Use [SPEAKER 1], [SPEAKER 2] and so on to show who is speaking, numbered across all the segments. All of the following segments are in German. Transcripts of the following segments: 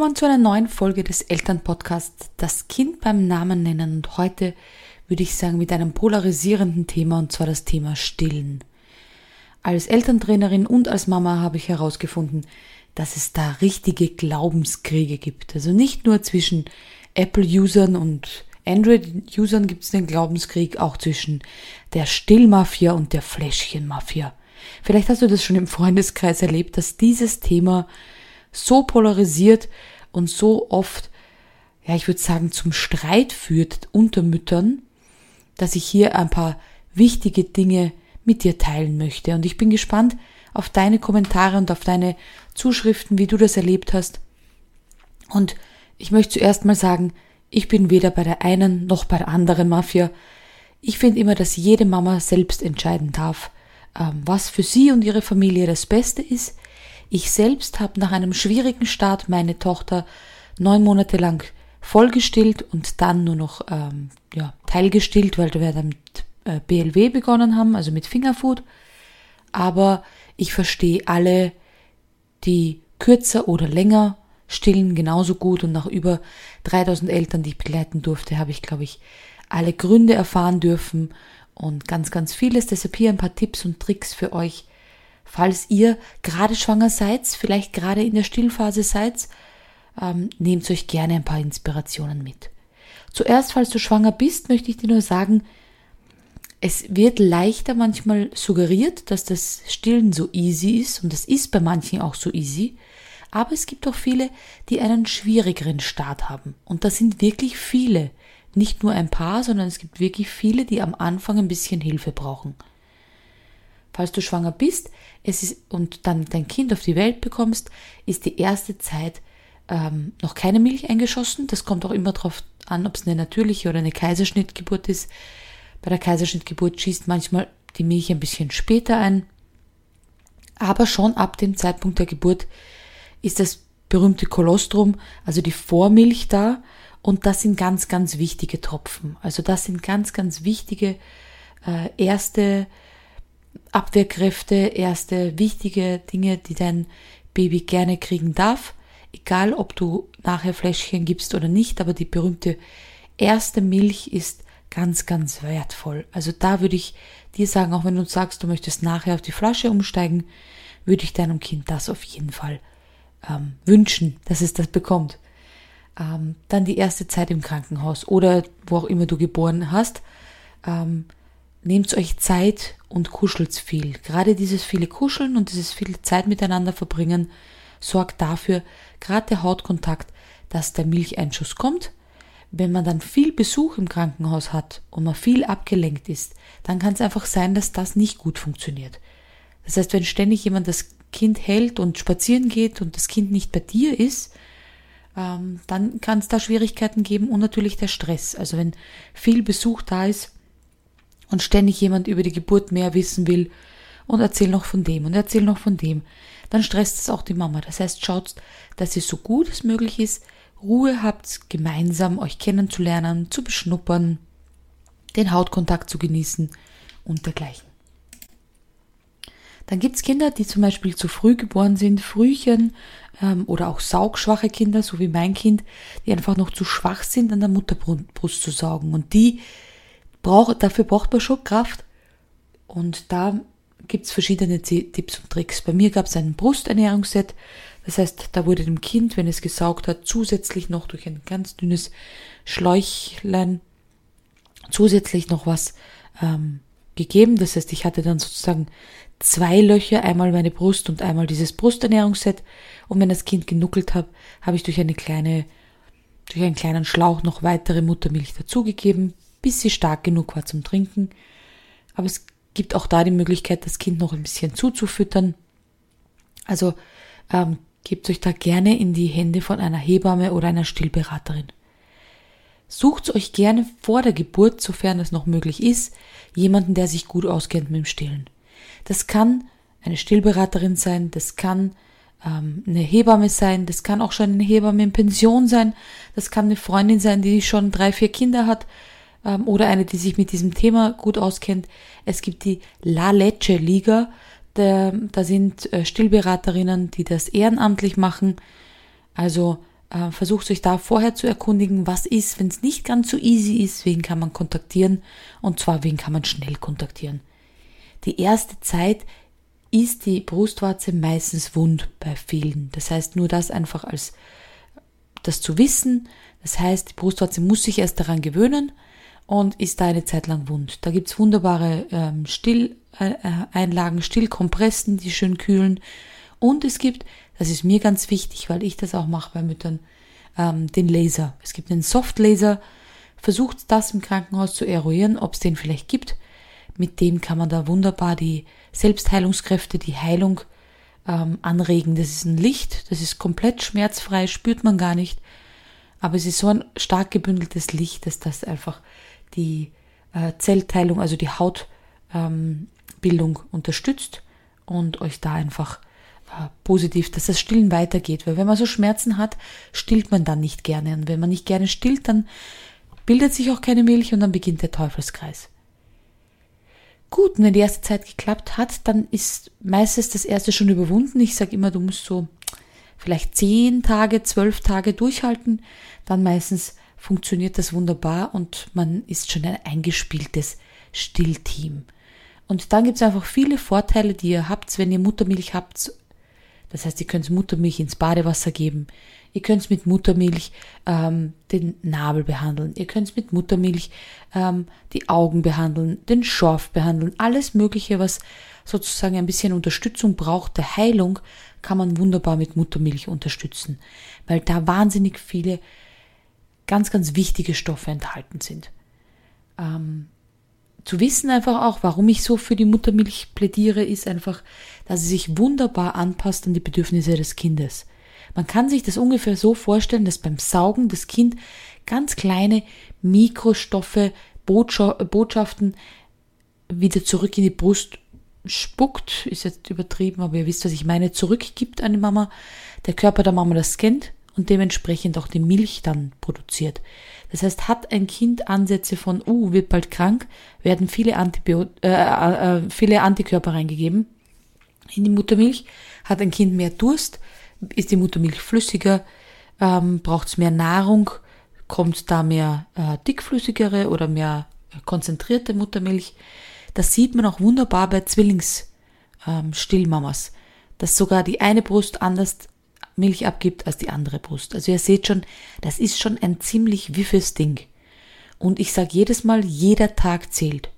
[SPEAKER 1] willkommen zu einer neuen Folge des Elternpodcasts Das Kind beim Namen nennen und heute würde ich sagen mit einem polarisierenden Thema und zwar das Thema Stillen. Als Elterntrainerin und als Mama habe ich herausgefunden, dass es da richtige Glaubenskriege gibt. Also nicht nur zwischen Apple-Usern und Android-Usern gibt es den Glaubenskrieg, auch zwischen der Stillmafia und der Fläschchenmafia. Vielleicht hast du das schon im Freundeskreis erlebt, dass dieses Thema so polarisiert und so oft, ja, ich würde sagen, zum Streit führt unter Müttern, dass ich hier ein paar wichtige Dinge mit dir teilen möchte. Und ich bin gespannt auf deine Kommentare und auf deine Zuschriften, wie du das erlebt hast. Und ich möchte zuerst mal sagen, ich bin weder bei der einen noch bei der anderen Mafia. Ich finde immer, dass jede Mama selbst entscheiden darf, ähm, was für sie und ihre Familie das Beste ist. Ich selbst habe nach einem schwierigen Start meine Tochter neun Monate lang vollgestillt und dann nur noch ähm, ja, teilgestillt, weil wir dann mit äh, BLW begonnen haben, also mit Fingerfood. Aber ich verstehe alle, die kürzer oder länger stillen, genauso gut. Und nach über 3000 Eltern, die ich begleiten durfte, habe ich, glaube ich, alle Gründe erfahren dürfen und ganz, ganz vieles. Deshalb hier ein paar Tipps und Tricks für euch, falls ihr gerade schwanger seid, vielleicht gerade in der Stillphase seid, ähm, nehmt euch gerne ein paar Inspirationen mit. Zuerst, falls du schwanger bist, möchte ich dir nur sagen, es wird leichter manchmal suggeriert, dass das Stillen so easy ist und das ist bei manchen auch so easy. Aber es gibt auch viele, die einen schwierigeren Start haben. Und das sind wirklich viele. Nicht nur ein paar, sondern es gibt wirklich viele, die am Anfang ein bisschen Hilfe brauchen. Falls du schwanger bist es ist, und dann dein Kind auf die Welt bekommst, ist die erste Zeit ähm, noch keine Milch eingeschossen. Das kommt auch immer darauf an, ob es eine natürliche oder eine Kaiserschnittgeburt ist. Bei der Kaiserschnittgeburt schießt manchmal die Milch ein bisschen später ein. Aber schon ab dem Zeitpunkt der Geburt ist das berühmte Kolostrum, also die Vormilch da. Und das sind ganz, ganz wichtige Tropfen. Also das sind ganz, ganz wichtige äh, erste Abwehrkräfte, erste wichtige Dinge, die dein Baby gerne kriegen darf. Egal, ob du nachher Fläschchen gibst oder nicht, aber die berühmte erste Milch ist ganz, ganz wertvoll. Also da würde ich dir sagen, auch wenn du sagst, du möchtest nachher auf die Flasche umsteigen, würde ich deinem Kind das auf jeden Fall ähm, wünschen, dass es das bekommt. Ähm, dann die erste Zeit im Krankenhaus oder wo auch immer du geboren hast. Ähm, nehmt euch Zeit und kuschelt viel. Gerade dieses viele Kuscheln und dieses viele Zeit miteinander verbringen sorgt dafür, gerade der Hautkontakt, dass der Milcheinschuss kommt wenn man dann viel Besuch im Krankenhaus hat und man viel abgelenkt ist, dann kann es einfach sein, dass das nicht gut funktioniert. Das heißt, wenn ständig jemand das Kind hält und spazieren geht und das Kind nicht bei dir ist, ähm, dann kann es da Schwierigkeiten geben und natürlich der Stress. Also wenn viel Besuch da ist und ständig jemand über die Geburt mehr wissen will und erzählt noch von dem und erzählt noch von dem, dann stresst es auch die Mama. Das heißt, schaut, dass es so gut es möglich ist, Ruhe habt, gemeinsam euch kennenzulernen, zu beschnuppern, den Hautkontakt zu genießen und dergleichen. Dann gibt's Kinder, die zum Beispiel zu früh geboren sind, Frühchen ähm, oder auch saugschwache Kinder, so wie mein Kind, die einfach noch zu schwach sind, an der Mutterbrust zu saugen. Und die braucht, dafür braucht man schon Kraft. Und da gibt's verschiedene Tipps und Tricks. Bei mir gab's ein Brusternährungsset, das heißt, da wurde dem Kind, wenn es gesaugt hat, zusätzlich noch durch ein ganz dünnes Schläuchlein zusätzlich noch was ähm, gegeben. Das heißt, ich hatte dann sozusagen zwei Löcher, einmal meine Brust und einmal dieses Brusternährungsset. Und wenn das Kind genuckelt hat, habe ich durch eine kleine, durch einen kleinen Schlauch noch weitere Muttermilch dazugegeben, bis sie stark genug war zum Trinken. Aber es gibt auch da die Möglichkeit, das Kind noch ein bisschen zuzufüttern. Also ähm, Gebt euch da gerne in die Hände von einer Hebamme oder einer Stillberaterin. Sucht euch gerne vor der Geburt, sofern es noch möglich ist, jemanden, der sich gut auskennt mit dem Stillen. Das kann eine Stillberaterin sein, das kann ähm, eine Hebamme sein, das kann auch schon eine Hebamme in Pension sein, das kann eine Freundin sein, die schon drei, vier Kinder hat ähm, oder eine, die sich mit diesem Thema gut auskennt. Es gibt die La Leche Liga, da, da sind äh, Stillberaterinnen, die das ehrenamtlich machen. Also Äh, versucht euch da vorher zu erkundigen, was ist, wenn es nicht ganz so easy ist, wen kann man kontaktieren und zwar wen kann man schnell kontaktieren. Die erste Zeit ist die Brustwarze meistens wund bei vielen. Das heißt, nur das einfach als das zu wissen. Das heißt, die Brustwarze muss sich erst daran gewöhnen und ist da eine Zeit lang wund. Da gibt's wunderbare ähm, Stilleinlagen, äh, Stillkompressen, die schön kühlen. Und es gibt, das ist mir ganz wichtig, weil ich das auch mache bei Müttern, ähm, den Laser. Es gibt einen Softlaser. Versucht das im Krankenhaus zu eruieren, ob es den vielleicht gibt. Mit dem kann man da wunderbar die Selbstheilungskräfte, die Heilung ähm, anregen. Das ist ein Licht, das ist komplett schmerzfrei, spürt man gar nicht. Aber es ist so ein stark gebündeltes Licht, dass das einfach die äh, Zellteilung, also die Hautbildung ähm, unterstützt und euch da einfach äh, positiv, dass das Stillen weitergeht. Weil wenn man so Schmerzen hat, stillt man dann nicht gerne. Und wenn man nicht gerne stillt, dann bildet sich auch keine Milch und dann beginnt der Teufelskreis. Gut, und wenn die erste Zeit geklappt hat, dann ist meistens das erste schon überwunden. Ich sage immer, du musst so vielleicht zehn Tage, zwölf Tage durchhalten. Dann meistens funktioniert das wunderbar und man ist schon ein eingespieltes Stillteam. Und dann gibt es einfach viele Vorteile, die ihr habt, wenn ihr Muttermilch habt. Das heißt, ihr könnt Muttermilch ins Badewasser geben. Ihr könnt mit Muttermilch ähm, den Nabel behandeln. Ihr könnt mit Muttermilch ähm, die Augen behandeln, den Schorf behandeln. Alles Mögliche, was sozusagen ein bisschen Unterstützung braucht, der Heilung, kann man wunderbar mit Muttermilch unterstützen, weil da wahnsinnig viele ganz, ganz wichtige Stoffe enthalten sind. Ähm, zu wissen einfach auch, warum ich so für die Muttermilch plädiere, ist einfach, dass sie sich wunderbar anpasst an die Bedürfnisse des Kindes. Man kann sich das ungefähr so vorstellen, dass beim Saugen das Kind ganz kleine Mikrostoffe, Botschaften wieder zurück in die Brust spuckt, ist jetzt übertrieben, aber ihr wisst, was ich meine, zurückgibt an die Mama, der Körper der Mama das scannt und dementsprechend auch die Milch dann produziert. Das heißt, hat ein Kind Ansätze von, uh, wird bald krank, werden viele, Antibiot äh, äh, äh, viele Antikörper reingegeben in die Muttermilch, hat ein Kind mehr Durst, ist die Muttermilch flüssiger, ähm, braucht es mehr Nahrung, kommt da mehr äh, dickflüssigere oder mehr konzentrierte Muttermilch. Das sieht man auch wunderbar bei Zwillingsstillmamas, ähm, dass sogar die eine Brust anders Milch abgibt als die andere Brust. Also ihr seht schon, das ist schon ein ziemlich wiffes Ding. Und ich sage jedes Mal, jeder Tag zählt.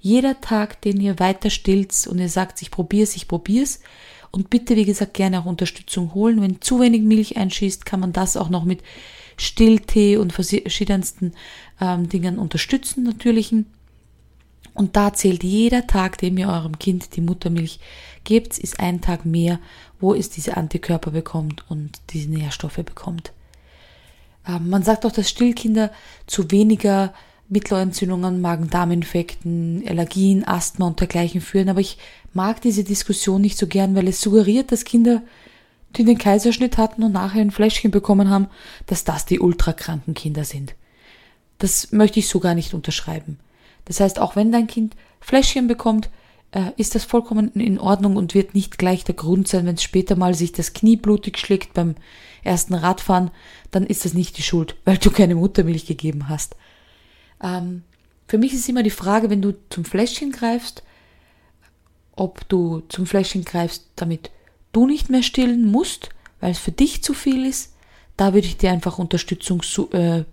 [SPEAKER 1] Jeder Tag, den ihr weiter stillt und ihr sagt, ich probier's, ich probier's. Und bitte, wie gesagt, gerne auch Unterstützung holen. Wenn zu wenig Milch einschießt, kann man das auch noch mit Stilltee und verschiedensten ähm, Dingen unterstützen, natürlichen. Und da zählt jeder Tag, dem ihr eurem Kind die Muttermilch gebt, ist ein Tag mehr, wo es diese Antikörper bekommt und diese Nährstoffe bekommt. Ähm, man sagt auch, dass Stillkinder zu weniger Mittelohrentzündungen, Magen-Darm-Infekten, Allergien, Asthma und dergleichen führen, aber ich mag diese Diskussion nicht so gern, weil es suggeriert, dass Kinder, die den Kaiserschnitt hatten und nachher ein Fläschchen bekommen haben, dass das die ultrakranken Kinder sind. Das möchte ich so gar nicht unterschreiben. Das heißt, auch wenn dein Kind Fläschchen bekommt, äh, ist das vollkommen in Ordnung und wird nicht gleich der Grund sein, wenn es später mal sich das Knie blutig schlägt beim ersten Radfahren, dann ist das nicht die Schuld, weil du keine Muttermilch gegeben hast. Ähm, für mich ist immer die Frage, wenn du zum Fläschchen greifst, ob du zum Fläschchen greifst, damit du nicht mehr stillen musst, weil es für dich zu viel ist. Da würde ich dir einfach Unterstützung äh,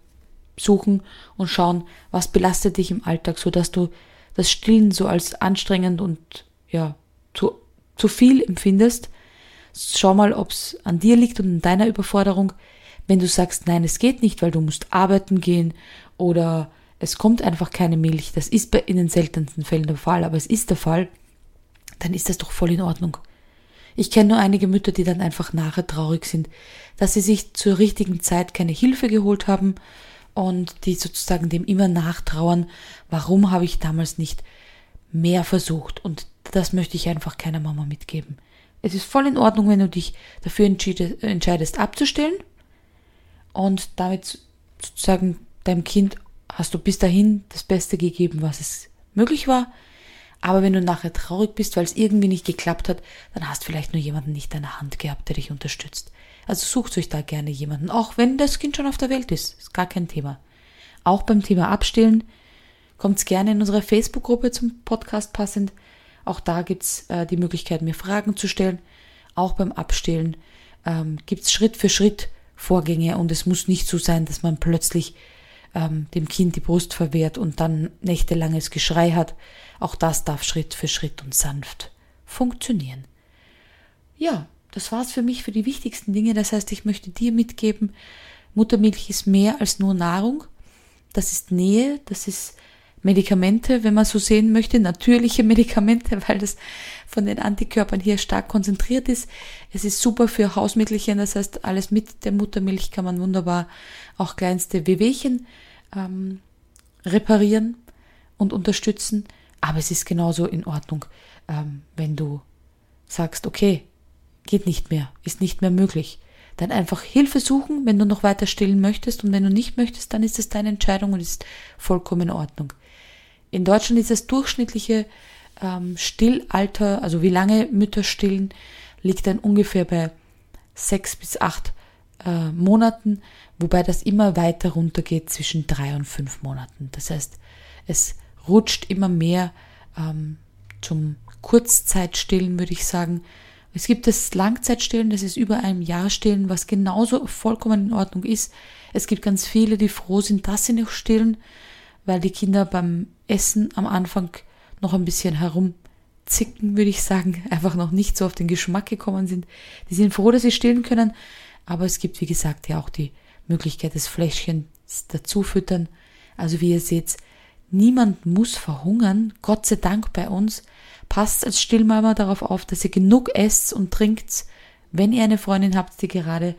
[SPEAKER 1] suchen und schauen, was belastet dich im Alltag, so dass du das Stillen so als anstrengend und ja zu, zu viel empfindest. Schau mal, ob es an dir liegt und an deiner Überforderung. Wenn du sagst, nein, es geht nicht, weil du musst arbeiten gehen oder es kommt einfach keine Milch, das ist bei in den seltensten Fällen der Fall, aber es ist der Fall, dann ist das doch voll in Ordnung. Ich kenne nur einige Mütter, die dann einfach nachher traurig sind, dass sie sich zur richtigen Zeit keine Hilfe geholt haben und die sozusagen dem immer nachtrauern, warum habe ich damals nicht mehr versucht und das möchte ich einfach keiner Mama mitgeben. Es ist voll in Ordnung, wenn du dich dafür entscheidest abzustellen und damit sozusagen deinem Kind hast du bis dahin das Beste gegeben, was es möglich war. Aber wenn du nachher traurig bist, weil es irgendwie nicht geklappt hat, dann hast vielleicht nur jemanden nicht an der Hand gehabt, der dich unterstützt. Also sucht euch da gerne jemanden, auch wenn das Kind schon auf der Welt ist. Ist gar kein Thema. Auch beim Thema Abstillen kommt gerne in unsere Facebook-Gruppe zum Podcast passend. Auch da gibt's äh, die Möglichkeit, mir Fragen zu stellen. Auch beim Abstillen ähm, gibt's Schritt für Schritt Vorgänge und es muss nicht so sein, dass man plötzlich ähm, dem Kind die Brust verwehrt und dann nächtelanges Geschrei hat. Auch das darf Schritt für Schritt und sanft funktionieren. Ja, das war's für mich für die wichtigsten Dinge. Das heißt, ich möchte dir mitgeben, Muttermilch ist mehr als nur Nahrung. Das ist Nähe, das ist Medikamente, wenn man so sehen möchte, natürliche Medikamente, weil das von den Antikörpern hier stark konzentriert ist. Es ist super für Hausmittelchen, das heißt, alles mit der Muttermilch kann man wunderbar auch kleinste Wehwehchen ähm, reparieren und unterstützen. Aber es ist genauso in Ordnung, ähm, wenn du sagst, okay, geht nicht mehr, ist nicht mehr möglich. Dann einfach Hilfe suchen, wenn du noch weiter stillen möchtest und wenn du nicht möchtest, dann ist es deine Entscheidung und ist vollkommen in Ordnung. In Deutschland ist das durchschnittliche ähm, Stillalter, also wie lange Mütter stillen, liegt dann ungefähr bei sechs bis acht äh, Monaten, wobei das immer weiter runtergeht zwischen drei und fünf Monaten. Das heißt, es rutscht immer mehr ähm, zum Kurzzeitstillen, würde ich sagen. Es gibt das Langzeitstillen, das ist über einem Jahr stillen, was genauso vollkommen in Ordnung ist. Es gibt ganz viele, die froh sind, dass sie noch stillen, weil die Kinder beim Essen am Anfang noch ein bisschen herumzicken, würde ich sagen, einfach noch nicht so auf den Geschmack gekommen sind. Die sind froh, dass sie stillen können, aber es gibt, wie gesagt, ja auch die Möglichkeit des Fläschchens dazu füttern. Also wie ihr seht, niemand muss verhungern, Gott sei Dank bei uns. Passt als Stillmama darauf auf, dass ihr genug esst und trinkt. Wenn ihr eine Freundin habt, die gerade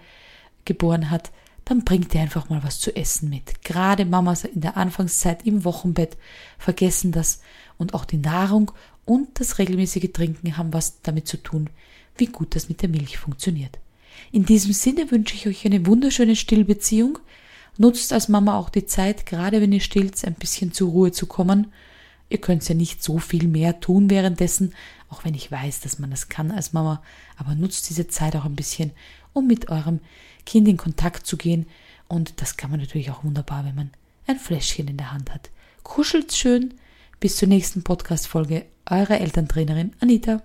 [SPEAKER 1] geboren hat, dann bringt ihr einfach mal was zu essen mit. Gerade Mamas in der Anfangszeit im Wochenbett vergessen das und auch die Nahrung und das regelmäßige Trinken haben was damit zu tun, wie gut das mit der Milch funktioniert. In diesem Sinne wünsche ich euch eine wunderschöne Stillbeziehung. Nutzt als Mama auch die Zeit, gerade wenn ihr stillt, ein bisschen zur Ruhe zu kommen. Ihr könnt ja nicht so viel mehr tun währenddessen, auch wenn ich weiß, dass man das kann als Mama, aber nutzt diese Zeit auch ein bisschen, um mit eurem Kind in Kontakt zu gehen. Und das kann man natürlich auch wunderbar, wenn man ein Fläschchen in der Hand hat. Kuschelt schön. Bis zur nächsten Podcast-Folge. Eure Elterntrainerin Anita.